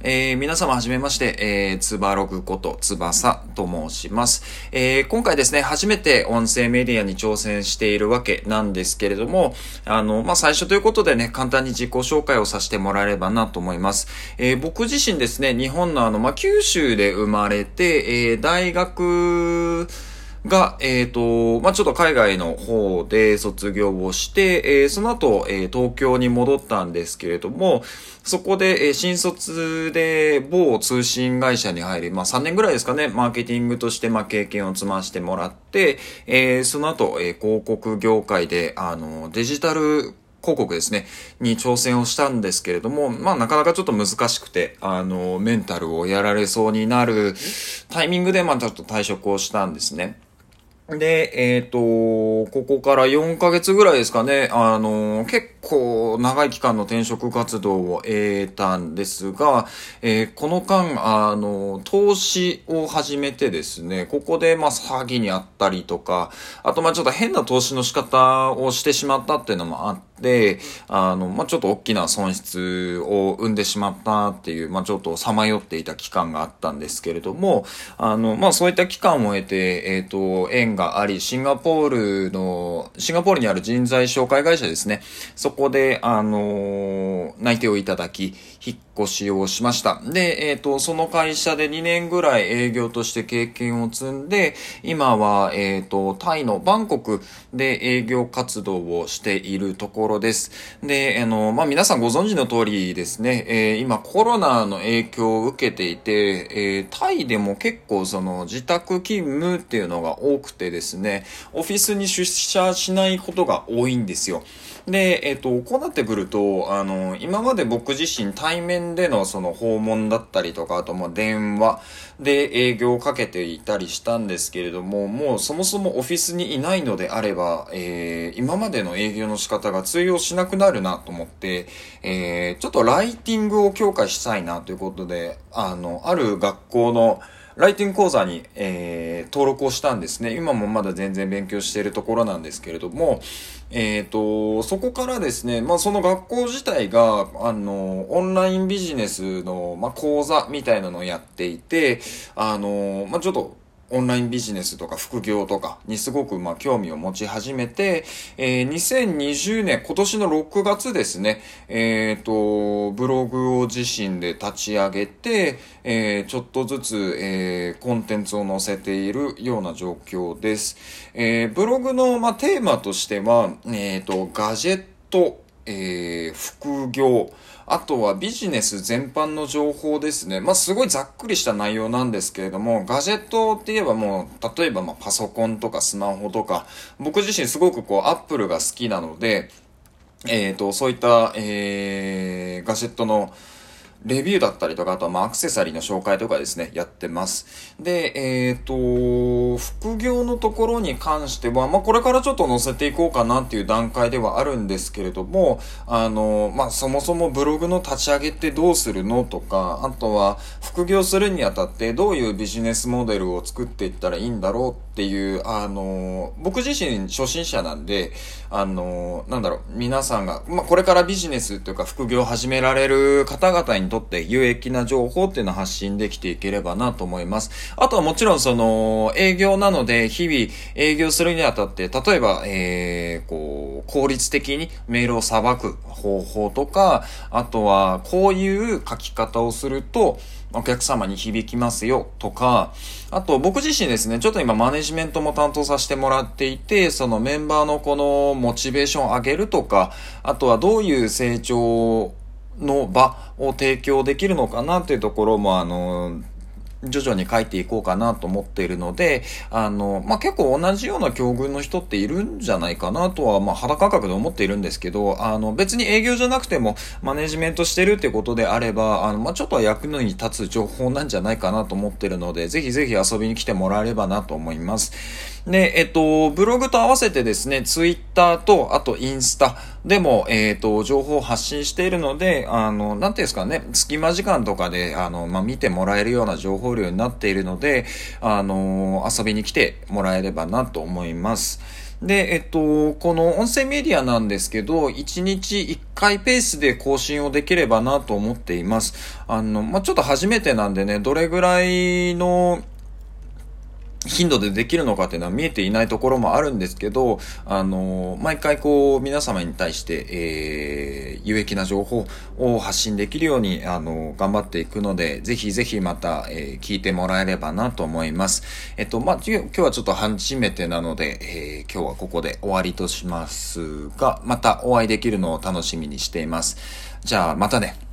えー、皆様はじめまして、えー、つばログことつばさと申します。えー、今回ですね、初めて音声メディアに挑戦しているわけなんですけれども、あの、まあ、最初ということでね、簡単に自己紹介をさせてもらえればなと思います。えー、僕自身ですね、日本のあの、まあ、九州で生まれて、えー、大学、が、えっ、ー、と、まあ、ちょっと海外の方で卒業をして、えー、その後、えー、東京に戻ったんですけれども、そこで、えー、新卒で某通信会社に入り、まあ、3年ぐらいですかね、マーケティングとして、まあ、経験を積ましてもらって、えー、その後、えー、広告業界で、あの、デジタル広告ですね、に挑戦をしたんですけれども、まあなかなかちょっと難しくて、あの、メンタルをやられそうになるタイミングで、まあちょっと退職をしたんですね。で、えっ、ー、と、ここから4ヶ月ぐらいですかね、あの、結構長い期間の転職活動を得たんですが、えー、この間、あの、投資を始めてですね、ここで、まあ、詐欺にあったりとか、あと、まあ、ちょっと変な投資の仕方をしてしまったっていうのもあって、あの、まあ、ちょっと大きな損失を生んでしまったっていう、まあ、ちょっとさまよっていた期間があったんですけれども、あの、まあ、そういった期間を得て、えっ、ー、と、縁があり、シンガポールの、シンガポールにある人材紹介会社ですね。そこで、あの内定をいただき、引っ越しをしました。で、えっ、ー、と、その会社で2年ぐらい営業として経験を積んで、今は、えっ、ー、と、タイのバンコクで営業活動をしているところです。で、あの、まあ、皆さんご存知の通りですね、えー、今コロナの影響を受けていて、えタイでも結構その自宅勤務っていうのが多くてですね、オフィスに出社しないことが多いんですよ。で、えっ、と、こうなってくると、あの、今まで僕自身対面でのその訪問だったりとか、あとも電話で営業をかけていたりしたんですけれども、もうそもそもオフィスにいないのであれば、えー、今までの営業の仕方が通用しなくなるなと思って、えー、ちょっとライティングを強化したいなということで、あの、ある学校の、ライティング講座に、えー、登録をしたんですね。今もまだ全然勉強しているところなんですけれども、えっ、ー、と、そこからですね、まあその学校自体が、あの、オンラインビジネスの、まあ講座みたいなのをやっていて、あの、まあちょっと、オンラインビジネスとか副業とかにすごくまあ興味を持ち始めて、えー、2020年、今年の6月ですね、えっ、ー、と、ブログを自身で立ち上げて、えー、ちょっとずつ、えー、コンテンツを載せているような状況です。えー、ブログの、まあ、テーマとしては、えっ、ー、と、ガジェット、えー、副業、あとはビジネス全般の情報ですね。まあ、すごいざっくりした内容なんですけれども、ガジェットって言えばもう、例えばまパソコンとかスマホとか、僕自身すごくこう、アップルが好きなので、えっ、ー、と、そういった、えー、ガジェットの、レビューだったりとか、あとはまあアクセサリーの紹介とかですね、やってます。で、えっ、ー、と、副業のところに関しては、まあこれからちょっと載せていこうかなっていう段階ではあるんですけれども、あの、まあそもそもブログの立ち上げってどうするのとか、あとは副業するにあたってどういうビジネスモデルを作っていったらいいんだろうっていう、あの、僕自身初心者なんで、あの、なんだろう、皆さんが、まあこれからビジネスというか副業を始められる方々にとって有益な情報っていうのを発信できていければなと思います。あとはもちろんその営業なので日々営業するにあたって例えば、えー、こう効率的にメールをさばく方法とかあとはこういう書き方をするとお客様に響きますよとか、あと僕自身ですね、ちょっと今マネジメントも担当させてもらっていて、そのメンバーのこのモチベーションを上げるとか、あとはどういう成長の場を提供できるのかなっていうところも、あの、徐々に書いていこうかなと思っているので、あの、まあ、結構同じような境遇の人っているんじゃないかなとは、まあ、肌感覚で思っているんですけど、あの、別に営業じゃなくても、マネジメントしてるってことであれば、あの、まあ、ちょっとは役に立つ情報なんじゃないかなと思ってるので、ぜひぜひ遊びに来てもらえればなと思います。で、えっと、ブログと合わせてですね、ツイッターと、あとインスタでも、えっと、情報を発信しているので、あの、なんていうんですかね、隙間時間とかで、あの、まあ、見てもらえるような情報来るようになっているので、あの、遊びに来てもらえればなと思います。で、えっと、この音声メディアなんですけど、1日1回ペースで更新をできればなと思っています。あの、まあ、ちょっと初めてなんでね、どれぐらいの、頻度でできるのかっていうのは見えていないところもあるんですけど、あの、毎回こう、皆様に対して、えー、有益な情報を発信できるように、あの、頑張っていくので、ぜひぜひまた、えー、聞いてもらえればなと思います。えっと、まあ、今日はちょっと初めてなので、えー、今日はここで終わりとしますが、またお会いできるのを楽しみにしています。じゃあ、またね。